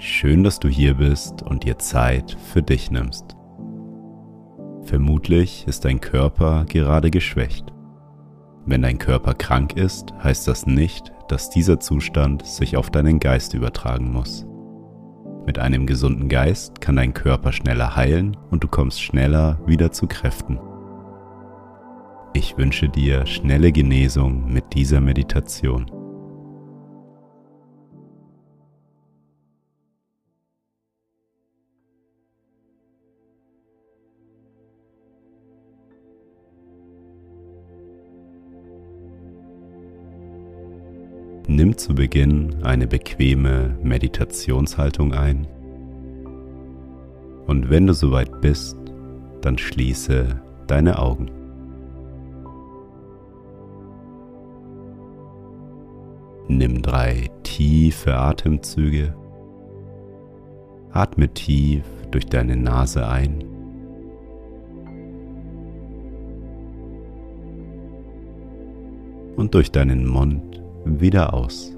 Schön, dass du hier bist und dir Zeit für dich nimmst. Vermutlich ist dein Körper gerade geschwächt. Wenn dein Körper krank ist, heißt das nicht, dass dieser Zustand sich auf deinen Geist übertragen muss. Mit einem gesunden Geist kann dein Körper schneller heilen und du kommst schneller wieder zu Kräften. Ich wünsche dir schnelle Genesung mit dieser Meditation. Nimm zu Beginn eine bequeme Meditationshaltung ein und wenn du soweit bist, dann schließe deine Augen. Nimm drei tiefe Atemzüge. Atme tief durch deine Nase ein. Und durch deinen Mund wieder aus.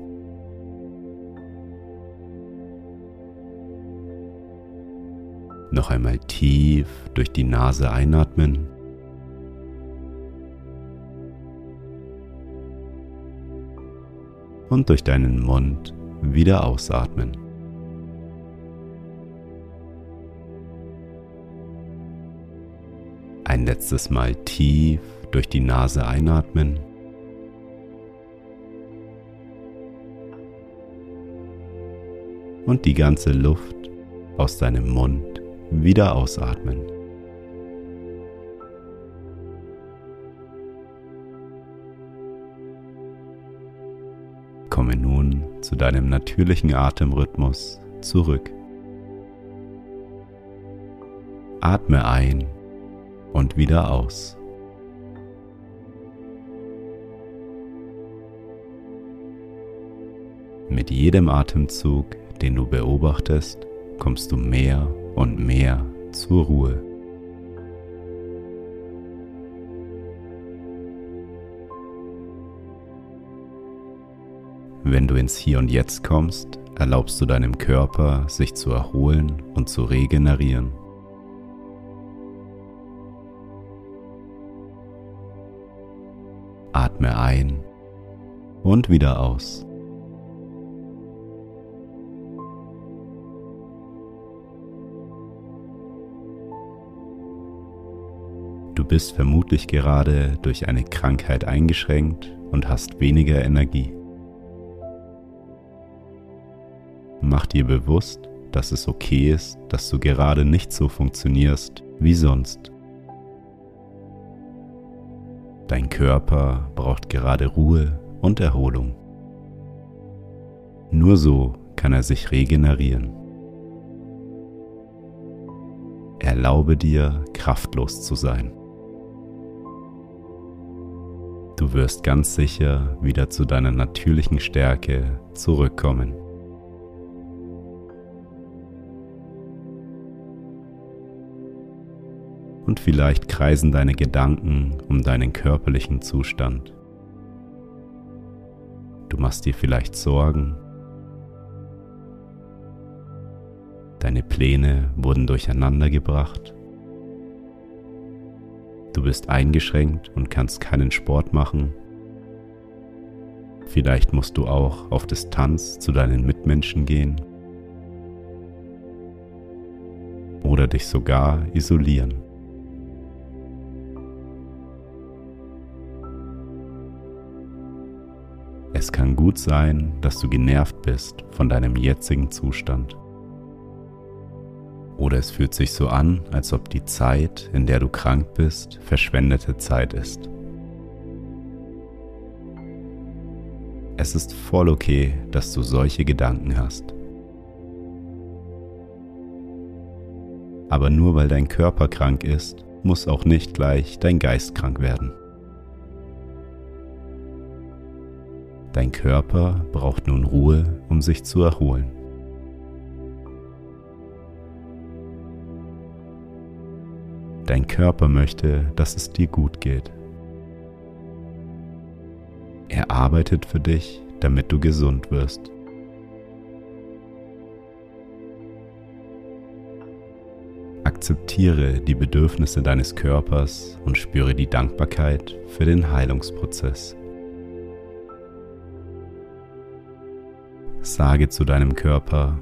Noch einmal tief durch die Nase einatmen. Und durch deinen Mund wieder ausatmen. Ein letztes Mal tief durch die Nase einatmen. Und die ganze Luft aus deinem Mund wieder ausatmen. Komme nun zu deinem natürlichen Atemrhythmus zurück. Atme ein und wieder aus. Mit jedem Atemzug den du beobachtest, kommst du mehr und mehr zur Ruhe. Wenn du ins Hier und Jetzt kommst, erlaubst du deinem Körper, sich zu erholen und zu regenerieren. Atme ein und wieder aus. Bist vermutlich gerade durch eine Krankheit eingeschränkt und hast weniger Energie. Mach dir bewusst, dass es okay ist, dass du gerade nicht so funktionierst wie sonst. Dein Körper braucht gerade Ruhe und Erholung. Nur so kann er sich regenerieren. Erlaube dir, kraftlos zu sein. Du wirst ganz sicher wieder zu deiner natürlichen Stärke zurückkommen. Und vielleicht kreisen deine Gedanken um deinen körperlichen Zustand. Du machst dir vielleicht Sorgen. Deine Pläne wurden durcheinandergebracht. Du bist eingeschränkt und kannst keinen Sport machen. Vielleicht musst du auch auf Distanz zu deinen Mitmenschen gehen. Oder dich sogar isolieren. Es kann gut sein, dass du genervt bist von deinem jetzigen Zustand. Oder es fühlt sich so an, als ob die Zeit, in der du krank bist, verschwendete Zeit ist. Es ist voll okay, dass du solche Gedanken hast. Aber nur weil dein Körper krank ist, muss auch nicht gleich dein Geist krank werden. Dein Körper braucht nun Ruhe, um sich zu erholen. Dein Körper möchte, dass es dir gut geht. Er arbeitet für dich, damit du gesund wirst. Akzeptiere die Bedürfnisse deines Körpers und spüre die Dankbarkeit für den Heilungsprozess. Sage zu deinem Körper,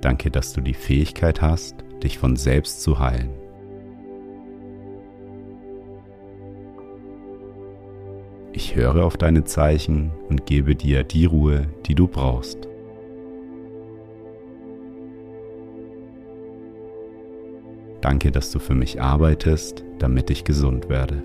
danke, dass du die Fähigkeit hast, dich von selbst zu heilen. Ich höre auf deine Zeichen und gebe dir die Ruhe, die du brauchst. Danke, dass du für mich arbeitest, damit ich gesund werde.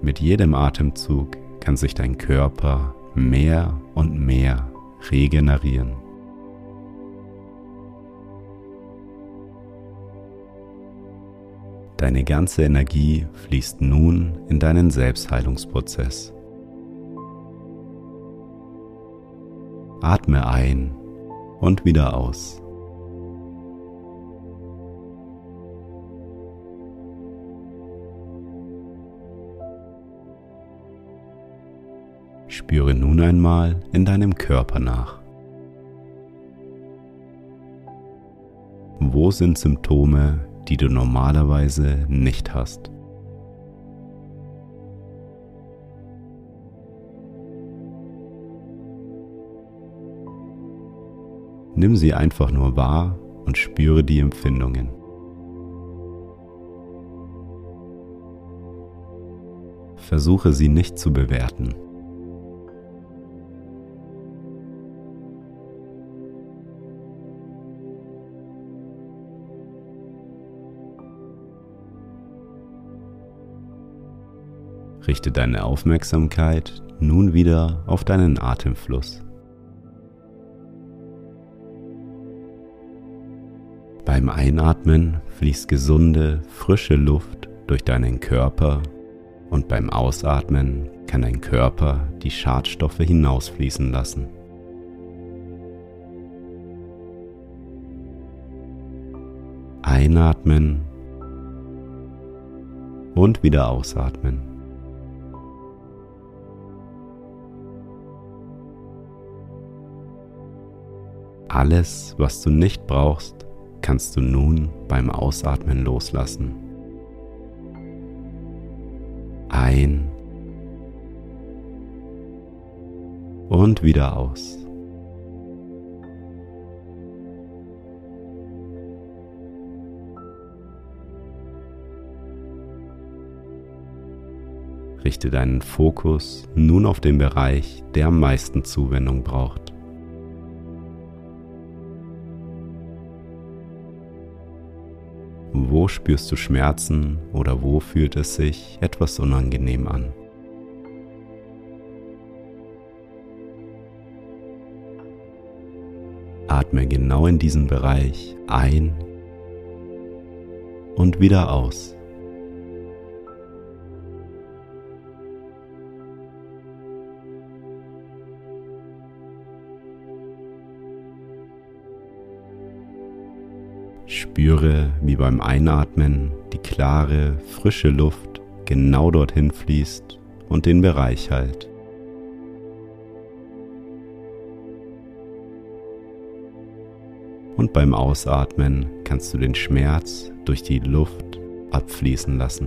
Mit jedem Atemzug kann sich dein Körper mehr und mehr regenerieren. Deine ganze Energie fließt nun in deinen Selbstheilungsprozess. Atme ein und wieder aus. Spüre nun einmal in deinem Körper nach. Wo sind Symptome, die du normalerweise nicht hast? Nimm sie einfach nur wahr und spüre die Empfindungen. Versuche sie nicht zu bewerten. Richte deine Aufmerksamkeit nun wieder auf deinen Atemfluss. Beim Einatmen fließt gesunde, frische Luft durch deinen Körper und beim Ausatmen kann dein Körper die Schadstoffe hinausfließen lassen. Einatmen und wieder ausatmen. Alles, was du nicht brauchst, kannst du nun beim Ausatmen loslassen. Ein und wieder aus. Richte deinen Fokus nun auf den Bereich, der am meisten Zuwendung braucht. Wo spürst du Schmerzen oder wo fühlt es sich etwas unangenehm an? Atme genau in diesen Bereich ein und wieder aus. Spüre, wie beim Einatmen die klare, frische Luft genau dorthin fließt und den Bereich hält. Und beim Ausatmen kannst du den Schmerz durch die Luft abfließen lassen.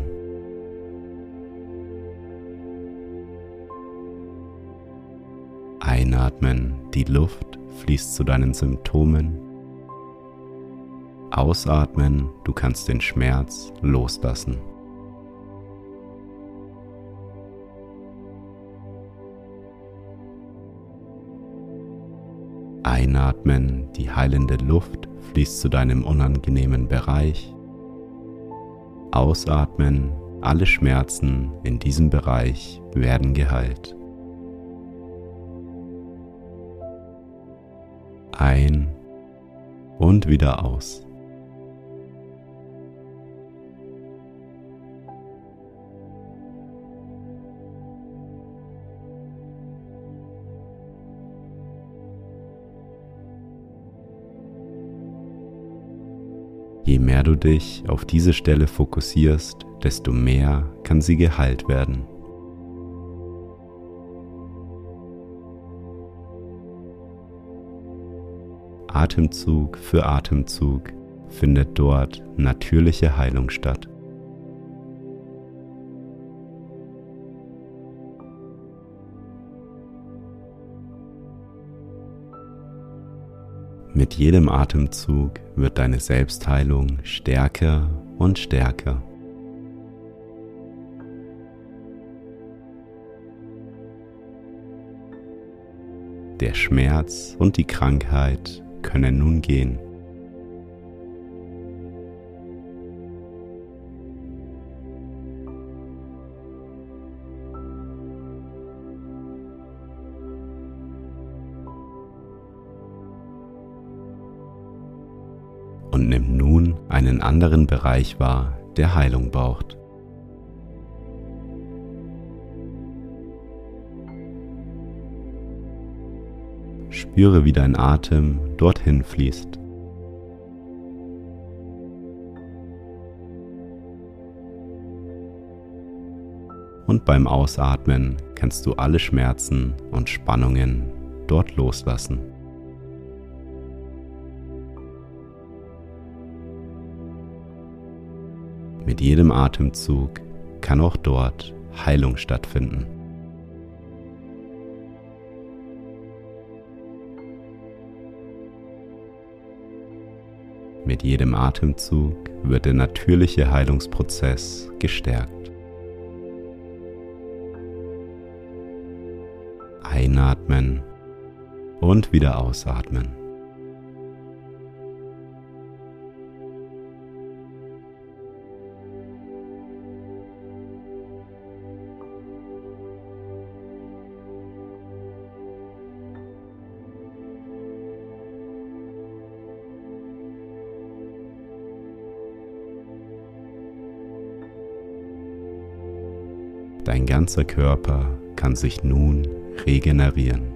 Einatmen, die Luft fließt zu deinen Symptomen Ausatmen, du kannst den Schmerz loslassen. Einatmen, die heilende Luft fließt zu deinem unangenehmen Bereich. Ausatmen, alle Schmerzen in diesem Bereich werden geheilt. Ein und wieder aus. Je mehr du dich auf diese Stelle fokussierst, desto mehr kann sie geheilt werden. Atemzug für Atemzug findet dort natürliche Heilung statt. Mit jedem Atemzug wird deine Selbstheilung stärker und stärker. Der Schmerz und die Krankheit können nun gehen. Und nimm nun einen anderen Bereich wahr, der Heilung braucht. Spüre, wie dein Atem dorthin fließt. Und beim Ausatmen kannst du alle Schmerzen und Spannungen dort loslassen. Mit jedem Atemzug kann auch dort Heilung stattfinden. Mit jedem Atemzug wird der natürliche Heilungsprozess gestärkt. Einatmen und wieder ausatmen. Dein ganzer Körper kann sich nun regenerieren.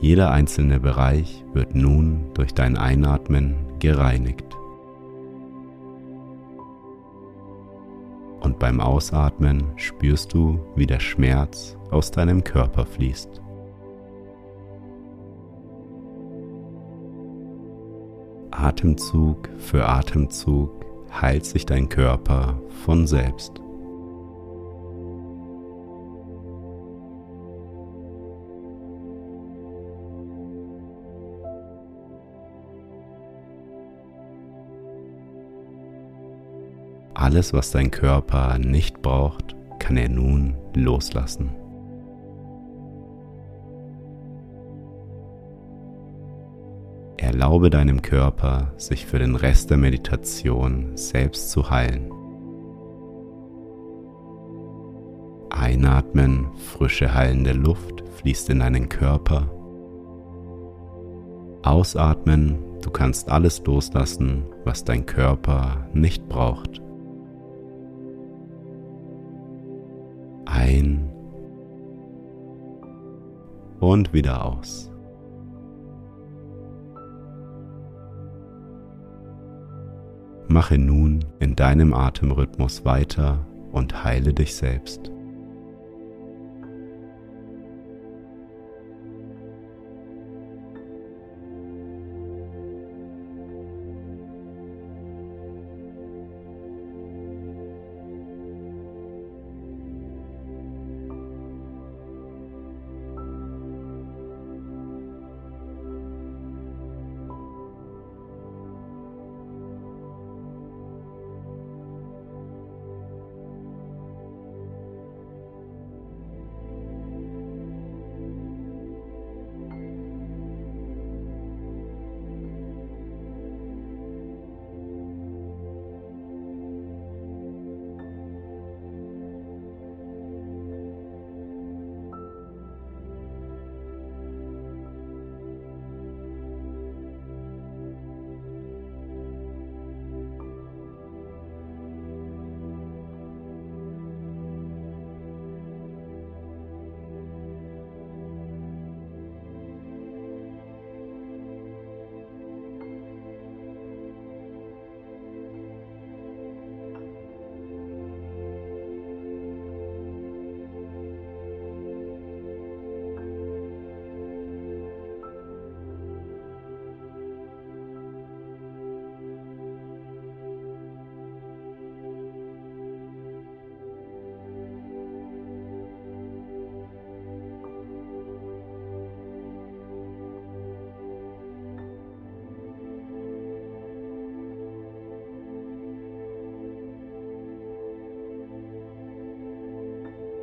Jeder einzelne Bereich wird nun durch dein Einatmen gereinigt. Und beim Ausatmen spürst du, wie der Schmerz aus deinem Körper fließt. Atemzug für Atemzug heilt sich dein Körper von selbst. Alles, was dein Körper nicht braucht, kann er nun loslassen. Erlaube deinem Körper, sich für den Rest der Meditation selbst zu heilen. Einatmen, frische heilende Luft fließt in deinen Körper. Ausatmen, du kannst alles loslassen, was dein Körper nicht braucht. Ein und wieder aus. Mache nun in deinem Atemrhythmus weiter und heile dich selbst.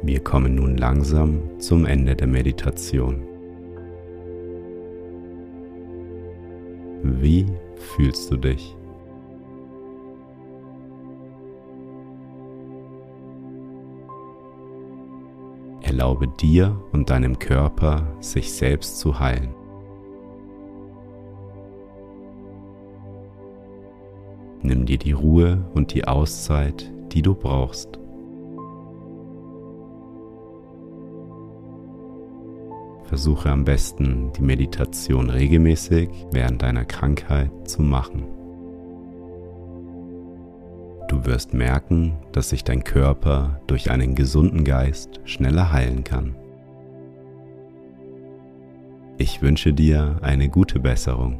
Wir kommen nun langsam zum Ende der Meditation. Wie fühlst du dich? Erlaube dir und deinem Körper, sich selbst zu heilen. Nimm dir die Ruhe und die Auszeit, die du brauchst. Versuche am besten die Meditation regelmäßig während deiner Krankheit zu machen. Du wirst merken, dass sich dein Körper durch einen gesunden Geist schneller heilen kann. Ich wünsche dir eine gute Besserung.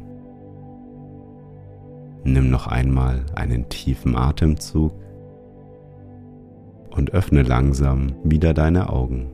Nimm noch einmal einen tiefen Atemzug und öffne langsam wieder deine Augen.